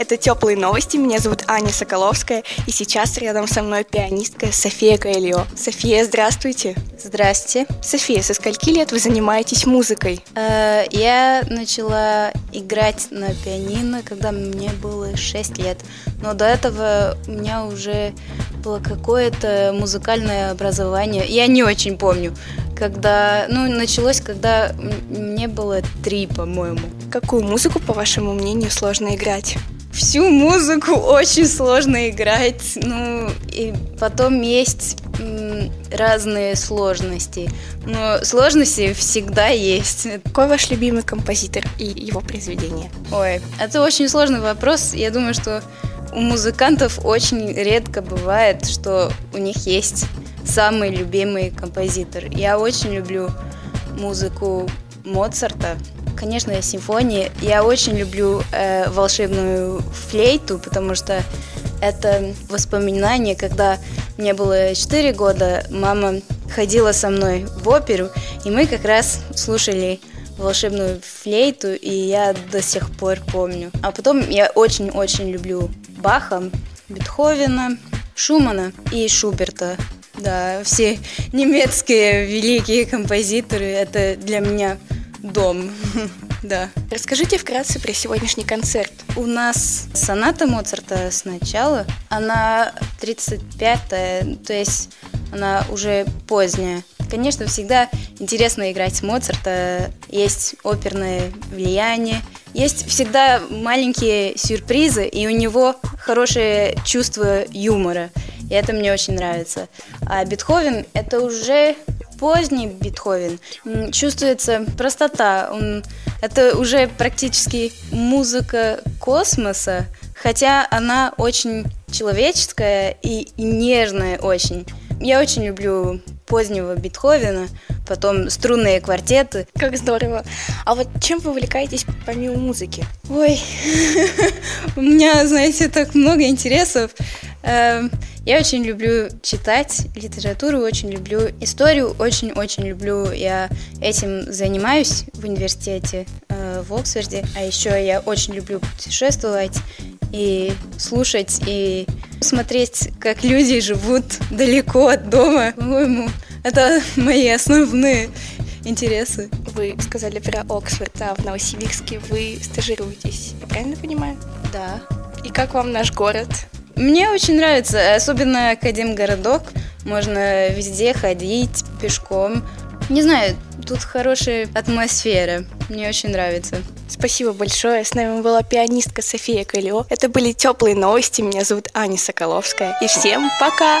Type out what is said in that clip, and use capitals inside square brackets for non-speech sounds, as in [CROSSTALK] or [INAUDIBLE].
Это «Теплые новости», меня зовут Аня Соколовская, и сейчас рядом со мной пианистка София Каэльо. София, здравствуйте! Здрасте. София, со скольки лет вы занимаетесь музыкой? Э, Я начала играть на пианино, когда мне было 6 лет. Но до этого у меня уже было какое-то музыкальное образование. Я не очень помню. Когда, ну, началось, когда мне было три, по-моему. Какую музыку, по вашему мнению, сложно играть? Всю музыку очень сложно играть. Ну, и потом есть разные сложности. Но сложности всегда есть. Какой ваш любимый композитор и его произведение? Ой, это очень сложный вопрос. Я думаю, что у музыкантов очень редко бывает, что у них есть самый любимый композитор. Я очень люблю музыку Моцарта. Конечно, симфонии. Я очень люблю э, волшебную флейту, потому что это воспоминание, когда мне было 4 года, мама ходила со мной в оперу, и мы как раз слушали волшебную флейту, и я до сих пор помню. А потом я очень-очень люблю Баха, Бетховена, Шумана и Шуберта. Да, все немецкие великие композиторы, это для меня дом. [LAUGHS] Да. Расскажите вкратце про сегодняшний концерт. У нас соната Моцарта сначала, она 35-я, то есть она уже поздняя. Конечно, всегда интересно играть Моцарта, есть оперное влияние, есть всегда маленькие сюрпризы, и у него хорошее чувство юмора, и это мне очень нравится. А Бетховен – это уже поздний Бетховен. Чувствуется простота, он, это уже практически музыка космоса, хотя она очень человеческая и, и нежная очень. Я очень люблю позднего Бетховена, потом струнные квартеты. Как здорово! А вот чем вы увлекаетесь помимо музыки? Ой, [LAUGHS] у меня, знаете, так много интересов. Я очень люблю читать литературу, очень люблю историю, очень-очень люблю. Я этим занимаюсь в университете э, в Оксфорде. А еще я очень люблю путешествовать и слушать, и смотреть, как люди живут далеко от дома. По-моему, это мои основные интересы. Вы сказали про Оксфорд, а в Новосибирске вы стажируетесь, я правильно понимаю? Да. И как вам наш город? Мне очень нравится, особенно Академгородок. Можно везде ходить пешком. Не знаю, тут хорошая атмосфера. Мне очень нравится. Спасибо большое. С нами была пианистка София Калио. Это были теплые новости. Меня зовут Аня Соколовская. И всем пока!